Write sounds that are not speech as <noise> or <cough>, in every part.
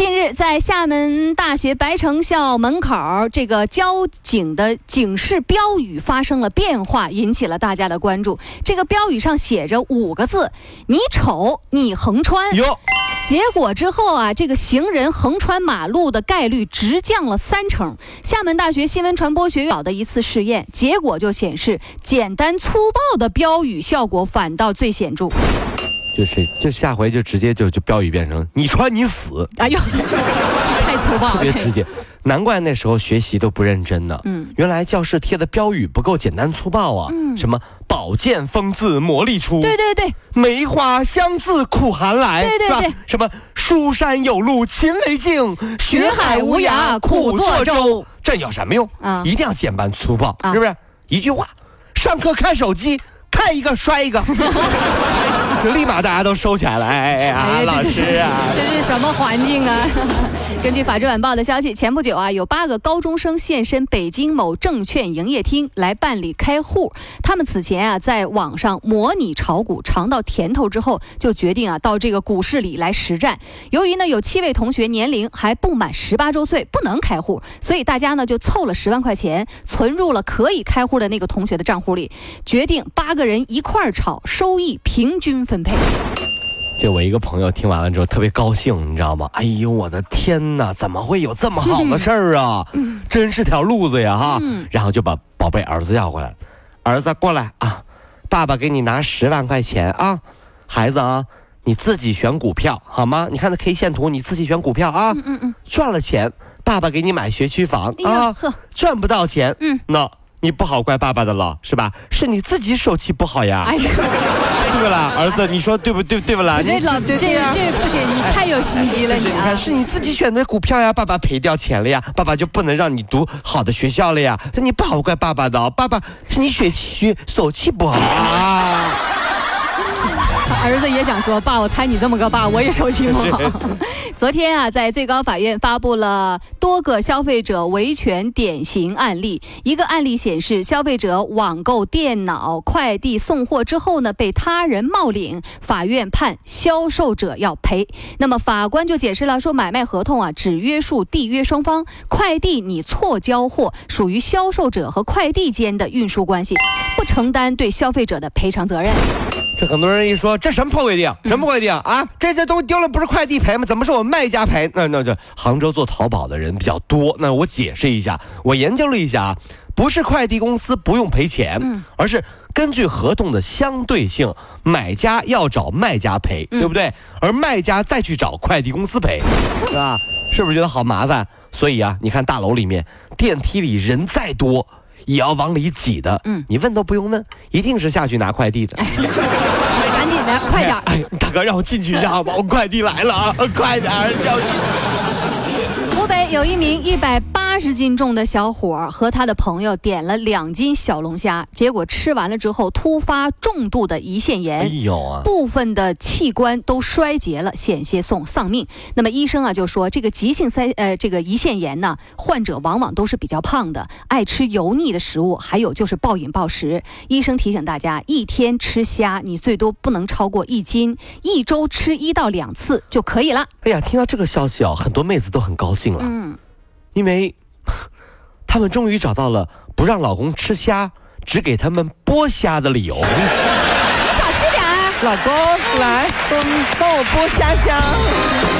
近日，在厦门大学白城校门口，这个交警的警示标语发生了变化，引起了大家的关注。这个标语上写着五个字：“你瞅，你横穿。”哟，结果之后啊，这个行人横穿马路的概率直降了三成。厦门大学新闻传播学院搞的一次试验，结果就显示，简单粗暴的标语效果反倒最显著。就是就下回就直接就就标语变成你穿你死，哎呦，<laughs> 这太粗暴了，特别直接。难怪那时候学习都不认真呢。嗯，原来教室贴的标语不够简单粗暴啊。嗯，什么宝剑锋自磨砺出，对对对，梅花香自苦寒来，对对对，什么书山有路勤为径，学海无涯苦作舟。这有什么用？啊，一定要简单粗暴，是不是？一句话，上课看手机，看一个摔一个。<laughs> 就立马大家都收起来了，哎呀，老师啊，这是什么环境啊？根据法制晚报的消息，前不久啊，有八个高中生现身北京某证券营业厅来办理开户。他们此前啊，在网上模拟炒股，尝到甜头之后，就决定啊，到这个股市里来实战。由于呢，有七位同学年龄还不满十八周岁，不能开户，所以大家呢就凑了十万块钱，存入了可以开户的那个同学的账户里，决定八个人一块儿炒，收益平均。分配。这我一个朋友听完了之后特别高兴，你知道吗？哎呦，我的天哪，怎么会有这么好的事儿啊？<laughs> 真是条路子呀哈！然后就把宝贝儿子要过来，儿子过来啊，爸爸给你拿十万块钱啊，孩子啊，你自己选股票好吗？你看那 K 线图，你自己选股票啊。嗯嗯嗯。赚了钱，爸爸给你买学区房啊。呵。赚不到钱，嗯，那你不好怪爸爸的了，是吧？是你自己手气不好呀。哎呀。<laughs> 对不啦，儿子，你说对不对？对不啦？这老这这父亲你太有心机了，你看是你自己选的股票呀，爸爸赔掉钱了呀，爸爸就不能让你读好的学校了呀，那你不好怪爸爸的，爸爸是你血气手气不好啊。儿子也想说：“爸，我摊你这么个爸，我也手气不好。<laughs> ”昨天啊，在最高法院发布了多个消费者维权典型案例。一个案例显示，消费者网购电脑、快递送货之后呢，被他人冒领，法院判销售者要赔。那么法官就解释了，说买卖合同啊，只约束缔约双方，快递你错交货，属于销售者和快递间的运输关系，不承担对消费者的赔偿责任。这很多人一说，这什么破规定？什么规定啊？这这东西丢了不是快递赔吗？怎么是我卖家赔？那那这杭州做淘宝的人比较多，那我解释一下，我研究了一下啊，不是快递公司不用赔钱，而是根据合同的相对性，买家要找卖家赔，对不对？而卖家再去找快递公司赔，是吧？是不是觉得好麻烦？所以啊，你看大楼里面电梯里人再多。也要往里挤的，嗯，你问都不用问，一定是下去拿快递的。<laughs> 赶紧的，快点！哎，大哥，让我进去一下好吗？我快递来了啊，快点！要进。湖北有一名一百八。八十斤重的小伙和他的朋友点了两斤小龙虾，结果吃完了之后突发重度的胰腺炎，哎呦啊，部分的器官都衰竭了，险些送丧命。那么医生啊就说，这个急性腮呃这个胰腺炎呢，患者往往都是比较胖的，爱吃油腻的食物，还有就是暴饮暴食。医生提醒大家，一天吃虾你最多不能超过一斤，一周吃一到两次就可以了。哎呀，听到这个消息啊，很多妹子都很高兴了，嗯，因为。他们终于找到了不让老公吃虾，只给他们剥虾的理由。你少吃点啊，老公，来，帮帮我剥虾虾。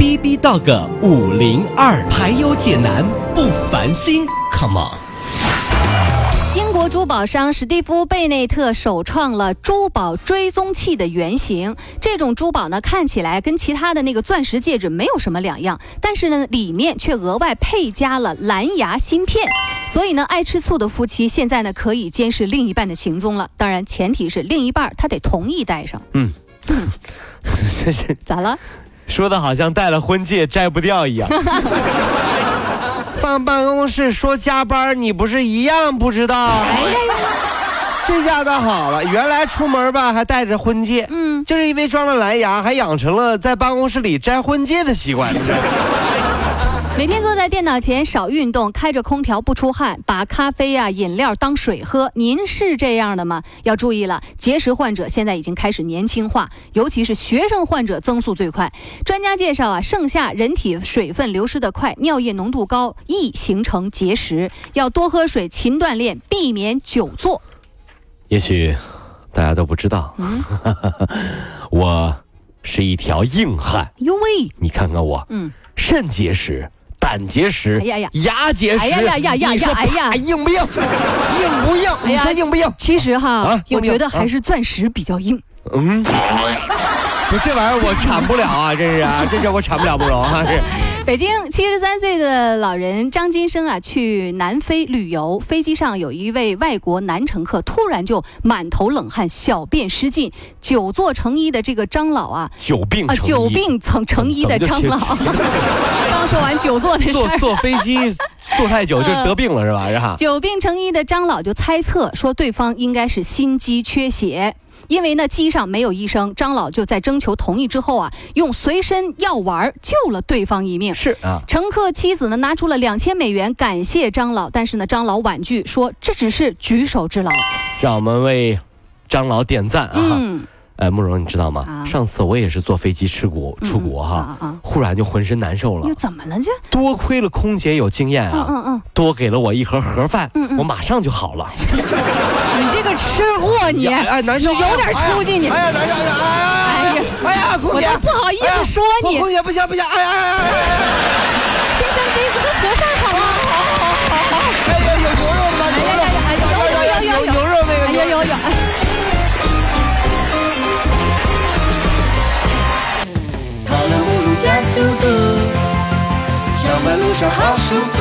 B B 到个五零二，排忧解难不烦心，Come on。英国珠宝商史蒂夫·贝内特首创了珠宝追踪器的原型。这种珠宝呢，看起来跟其他的那个钻石戒指没有什么两样，但是呢，里面却额外配加了蓝牙芯片。所以呢，爱吃醋的夫妻现在呢，可以监视另一半的行踪了。当然，前提是另一半他得同意戴上。嗯，这是 <laughs> 咋了？说的好像戴了婚戒摘不掉一样。放办公室说加班，你不是一样不知道？哎呀呀，这下倒好了，原来出门吧还带着婚戒，嗯，就是因为装了蓝牙，还养成了在办公室里摘婚戒的习惯。每天坐在电脑前少运动，开着空调不出汗，把咖啡啊饮料当水喝，您是这样的吗？要注意了，结石患者现在已经开始年轻化，尤其是学生患者增速最快。专家介绍啊，盛夏人体水分流失的快，尿液浓度高，易形成结石，要多喝水，勤锻炼，避免久坐。也许大家都不知道，<laughs> 我是一条硬汉。哟喂，你看看我，嗯，肾结石、胆结石、哎呀呀牙结石，哎呀呀呀呀哎呀硬不硬？硬不硬？你说硬不硬？其实哈，我觉得还是钻石比较硬。嗯，不，这玩意儿我铲不了啊，这是啊，这叫我铲不了不容啊，这。北京七十三岁的老人张金生啊，去南非旅游，飞机上有一位外国男乘客突然就满头冷汗、小便失禁，久坐成医的这个张老啊，啊，久病久病成成医的张老，<laughs> 刚说完久坐的事儿。坐坐飞机 <laughs> 坐太久就得病了是吧？是吧？久病成医的张老就猜测说，对方应该是心肌缺血。因为呢，机上没有医生，张老就在征求同意之后啊，用随身药丸救了对方一命。是啊，乘客妻子呢拿出了两千美元感谢张老，但是呢，张老婉拒说这只是举手之劳。让我们为张老点赞啊！嗯，哎，慕容，你知道吗？啊上次我也是坐飞机出国出国哈，忽然就浑身难受了又。怎么了这？多亏了空姐有经验啊，嗯嗯嗯，多给了我一盒盒饭，嗯嗯我马上就好了。<laughs> 你这个吃货你，哎哎，难受，有点出息你哎呀，难受，哎呀，哎呀，哎呀，空姐，我都不好意思说你。空姐不行不行，哎呀哎呀哎呀，就，好舒服。